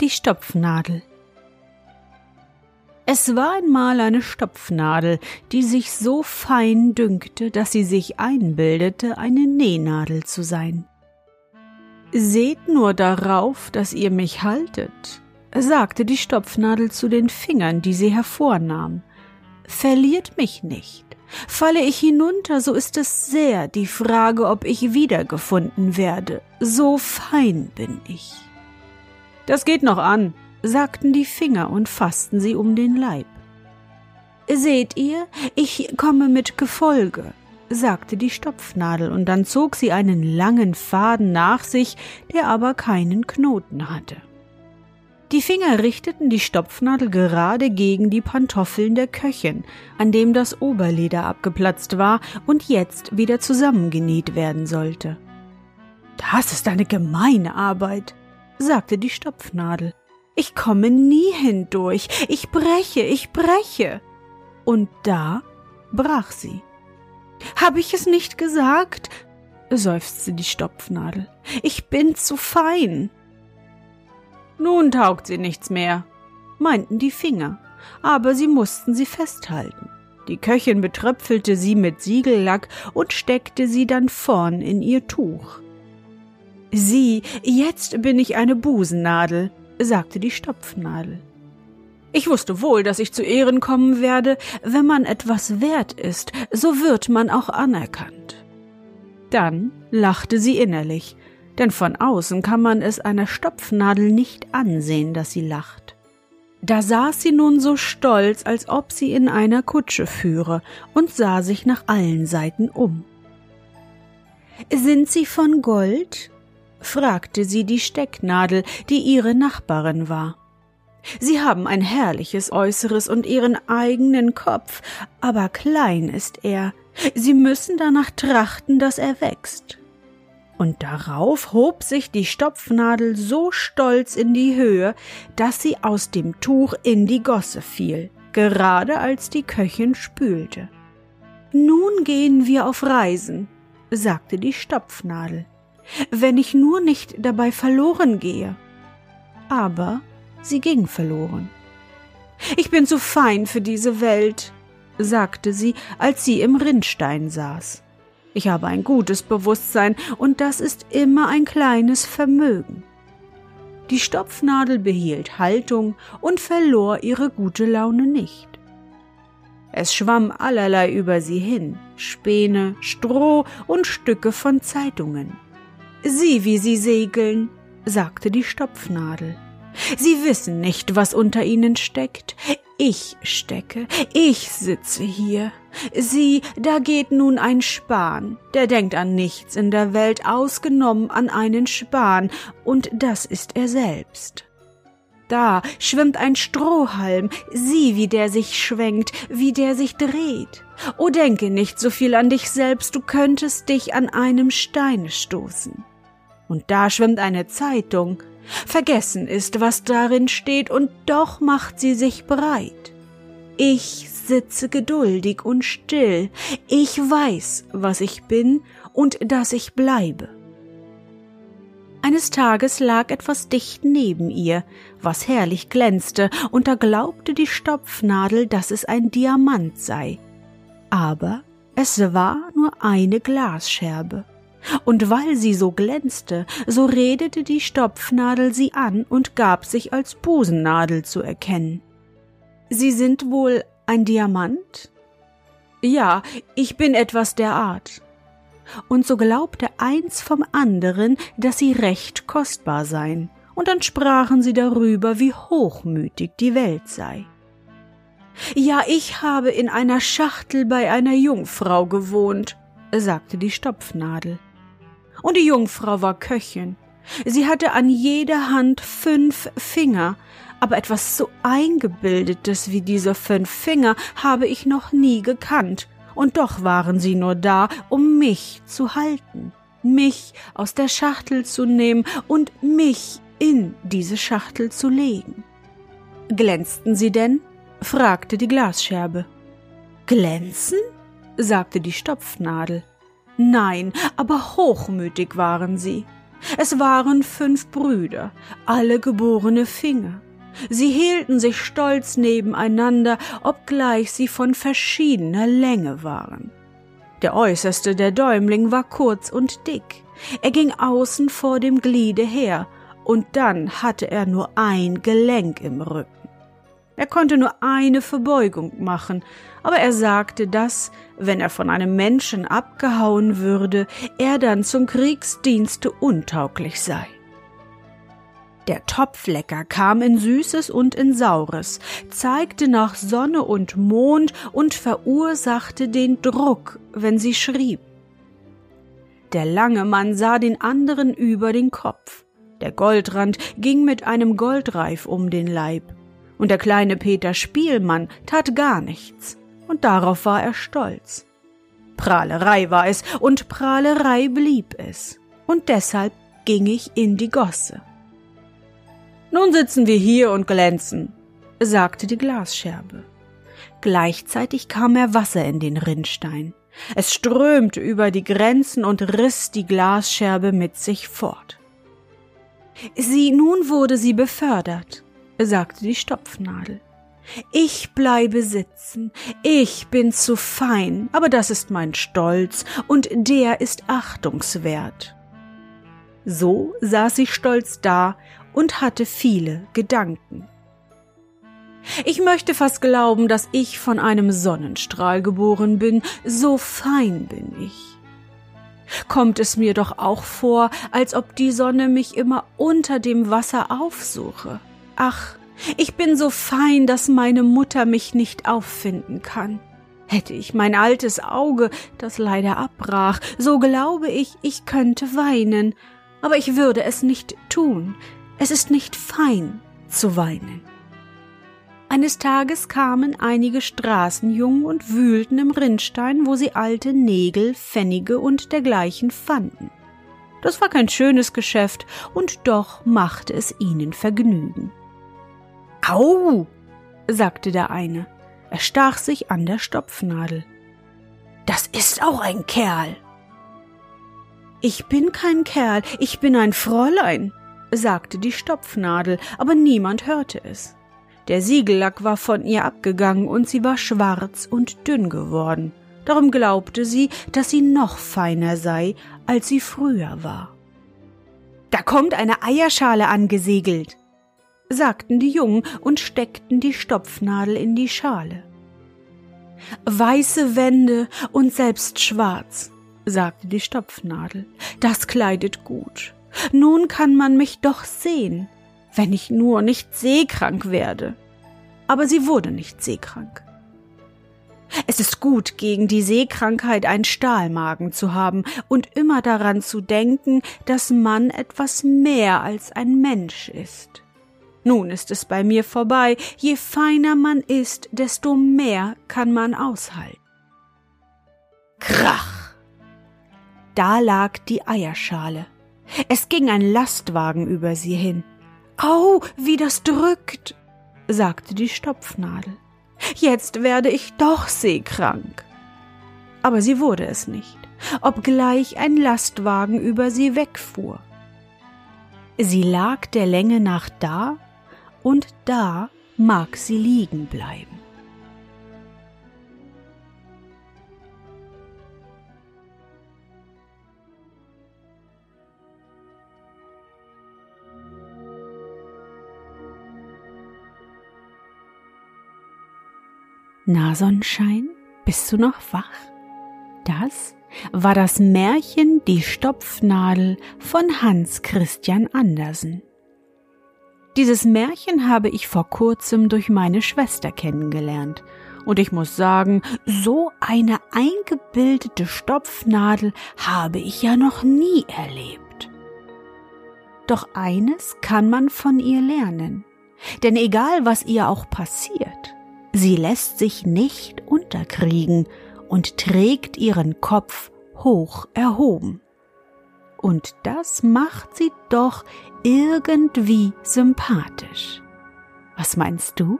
Die Stopfnadel es war einmal eine Stopfnadel, die sich so fein dünkte, dass sie sich einbildete, eine Nähnadel zu sein. Seht nur darauf, dass ihr mich haltet, sagte die Stopfnadel zu den Fingern, die sie hervornahm. Verliert mich nicht. Falle ich hinunter, so ist es sehr die Frage, ob ich wiedergefunden werde. So fein bin ich. Das geht noch an, sagten die Finger und fassten sie um den Leib. Seht ihr, ich komme mit Gefolge, sagte die Stopfnadel, und dann zog sie einen langen Faden nach sich, der aber keinen Knoten hatte. Die Finger richteten die Stopfnadel gerade gegen die Pantoffeln der Köchin, an dem das Oberleder abgeplatzt war und jetzt wieder zusammengenäht werden sollte. Das ist eine gemeine Arbeit, sagte die Stopfnadel. Ich komme nie hindurch. Ich breche, ich breche. Und da brach sie. Hab ich es nicht gesagt? seufzte die Stopfnadel. Ich bin zu fein. Nun taugt sie nichts mehr, meinten die Finger, aber sie mussten sie festhalten. Die Köchin betröpfelte sie mit Siegellack und steckte sie dann vorn in ihr Tuch. Sieh, jetzt bin ich eine Busennadel, sagte die Stopfnadel. Ich wusste wohl, dass ich zu Ehren kommen werde, wenn man etwas wert ist, so wird man auch anerkannt. Dann lachte sie innerlich, denn von außen kann man es einer Stopfnadel nicht ansehen, dass sie lacht. Da saß sie nun so stolz, als ob sie in einer Kutsche führe, und sah sich nach allen Seiten um. Sind sie von Gold? Fragte sie die Stecknadel, die ihre Nachbarin war. Sie haben ein herrliches Äußeres und ihren eigenen Kopf, aber klein ist er. Sie müssen danach trachten, dass er wächst. Und darauf hob sich die Stopfnadel so stolz in die Höhe, dass sie aus dem Tuch in die Gosse fiel, gerade als die Köchin spülte. Nun gehen wir auf Reisen, sagte die Stopfnadel wenn ich nur nicht dabei verloren gehe. Aber sie ging verloren. Ich bin zu fein für diese Welt, sagte sie, als sie im Rinnstein saß. Ich habe ein gutes Bewusstsein, und das ist immer ein kleines Vermögen. Die Stopfnadel behielt Haltung und verlor ihre gute Laune nicht. Es schwamm allerlei über sie hin, Späne, Stroh und Stücke von Zeitungen. Sieh, wie sie segeln, sagte die Stopfnadel. Sie wissen nicht, was unter ihnen steckt. Ich stecke, ich sitze hier. Sieh, da geht nun ein Span, der denkt an nichts in der Welt, ausgenommen an einen Span, und das ist er selbst. Da schwimmt ein Strohhalm, sieh, wie der sich schwenkt, wie der sich dreht. O denke nicht so viel an dich selbst, du könntest dich an einem Steine stoßen. Und da schwimmt eine Zeitung. Vergessen ist, was darin steht, und doch macht sie sich breit. Ich sitze geduldig und still. Ich weiß, was ich bin und dass ich bleibe. Eines Tages lag etwas dicht neben ihr, was herrlich glänzte, und da glaubte die Stopfnadel, dass es ein Diamant sei. Aber es war nur eine Glasscherbe. Und weil sie so glänzte, so redete die Stopfnadel sie an und gab sich als Busennadel zu erkennen. Sie sind wohl ein Diamant? Ja, ich bin etwas der Art. Und so glaubte eins vom anderen, dass sie recht kostbar seien, und dann sprachen sie darüber, wie hochmütig die Welt sei. Ja, ich habe in einer Schachtel bei einer Jungfrau gewohnt, sagte die Stopfnadel. Und die Jungfrau war Köchin. Sie hatte an jeder Hand fünf Finger, aber etwas so Eingebildetes wie diese fünf Finger habe ich noch nie gekannt, und doch waren sie nur da, um mich zu halten, mich aus der Schachtel zu nehmen und mich in diese Schachtel zu legen. Glänzten sie denn? fragte die Glasscherbe. Glänzen? sagte die Stopfnadel. Nein, aber hochmütig waren sie. Es waren fünf Brüder, alle geborene Finger. Sie hielten sich stolz nebeneinander, obgleich sie von verschiedener Länge waren. Der äußerste der Däumling war kurz und dick. Er ging außen vor dem Gliede her, und dann hatte er nur ein Gelenk im Rücken. Er konnte nur eine Verbeugung machen, aber er sagte, dass, wenn er von einem Menschen abgehauen würde, er dann zum Kriegsdienste untauglich sei. Der Topflecker kam in Süßes und in Saures, zeigte nach Sonne und Mond und verursachte den Druck, wenn sie schrieb. Der lange Mann sah den anderen über den Kopf. Der Goldrand ging mit einem Goldreif um den Leib und der kleine Peter Spielmann tat gar nichts, und darauf war er stolz. Prahlerei war es, und Prahlerei blieb es, und deshalb ging ich in die Gosse. Nun sitzen wir hier und glänzen, sagte die Glasscherbe. Gleichzeitig kam mehr Wasser in den Rinnstein. Es strömte über die Grenzen und riss die Glasscherbe mit sich fort. Sie, nun wurde sie befördert sagte die Stopfnadel. Ich bleibe sitzen, ich bin zu fein, aber das ist mein Stolz, und der ist achtungswert. So saß sie stolz da und hatte viele Gedanken. Ich möchte fast glauben, dass ich von einem Sonnenstrahl geboren bin, so fein bin ich. Kommt es mir doch auch vor, als ob die Sonne mich immer unter dem Wasser aufsuche. Ach, ich bin so fein, dass meine Mutter mich nicht auffinden kann. Hätte ich mein altes Auge, das leider abbrach, so glaube ich, ich könnte weinen, aber ich würde es nicht tun. Es ist nicht fein zu weinen. Eines Tages kamen einige Straßenjungen und wühlten im Rinnstein, wo sie alte Nägel, Pfennige und dergleichen fanden. Das war kein schönes Geschäft, und doch machte es ihnen Vergnügen. Au, sagte der eine. Er stach sich an der Stopfnadel. Das ist auch ein Kerl. Ich bin kein Kerl, ich bin ein Fräulein, sagte die Stopfnadel, aber niemand hörte es. Der Siegellack war von ihr abgegangen und sie war schwarz und dünn geworden. Darum glaubte sie, dass sie noch feiner sei, als sie früher war. Da kommt eine Eierschale angesegelt, sagten die Jungen und steckten die Stopfnadel in die Schale. Weiße Wände und selbst schwarz, sagte die Stopfnadel, das kleidet gut. Nun kann man mich doch sehen, wenn ich nur nicht seekrank werde. Aber sie wurde nicht seekrank. Es ist gut, gegen die Seekrankheit ein Stahlmagen zu haben und immer daran zu denken, dass man etwas mehr als ein Mensch ist. Nun ist es bei mir vorbei. Je feiner man ist, desto mehr kann man aushalten. Krach! Da lag die Eierschale. Es ging ein Lastwagen über sie hin. Au, wie das drückt, sagte die Stopfnadel. Jetzt werde ich doch seekrank. Aber sie wurde es nicht, obgleich ein Lastwagen über sie wegfuhr. Sie lag der Länge nach da und da mag sie liegen bleiben. Na, Sonnenschein, bist du noch wach? Das war das Märchen Die Stopfnadel von Hans Christian Andersen. Dieses Märchen habe ich vor kurzem durch meine Schwester kennengelernt, und ich muss sagen, so eine eingebildete Stopfnadel habe ich ja noch nie erlebt. Doch eines kann man von ihr lernen, denn egal was ihr auch passiert, sie lässt sich nicht unterkriegen und trägt ihren Kopf hoch erhoben. Und das macht sie doch irgendwie sympathisch. Was meinst du?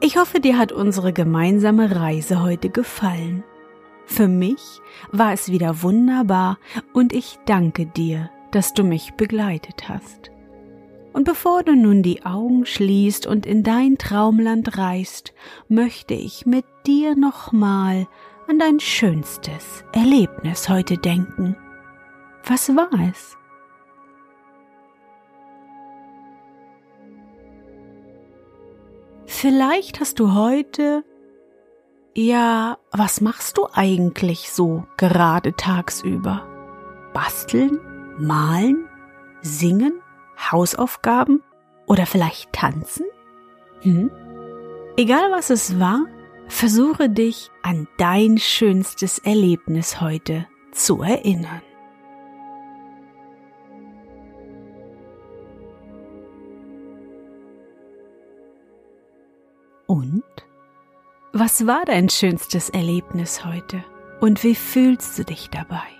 Ich hoffe, dir hat unsere gemeinsame Reise heute gefallen. Für mich war es wieder wunderbar und ich danke dir, dass du mich begleitet hast. Und bevor du nun die Augen schließt und in dein Traumland reist, möchte ich mit dir nochmal an dein schönstes Erlebnis heute denken. Was war es? Vielleicht hast du heute ja, was machst du eigentlich so gerade tagsüber? Basteln? Malen? Singen? Hausaufgaben? Oder vielleicht tanzen? Hm? Egal was es war, versuche dich an dein schönstes Erlebnis heute zu erinnern. Und? Was war dein schönstes Erlebnis heute? Und wie fühlst du dich dabei?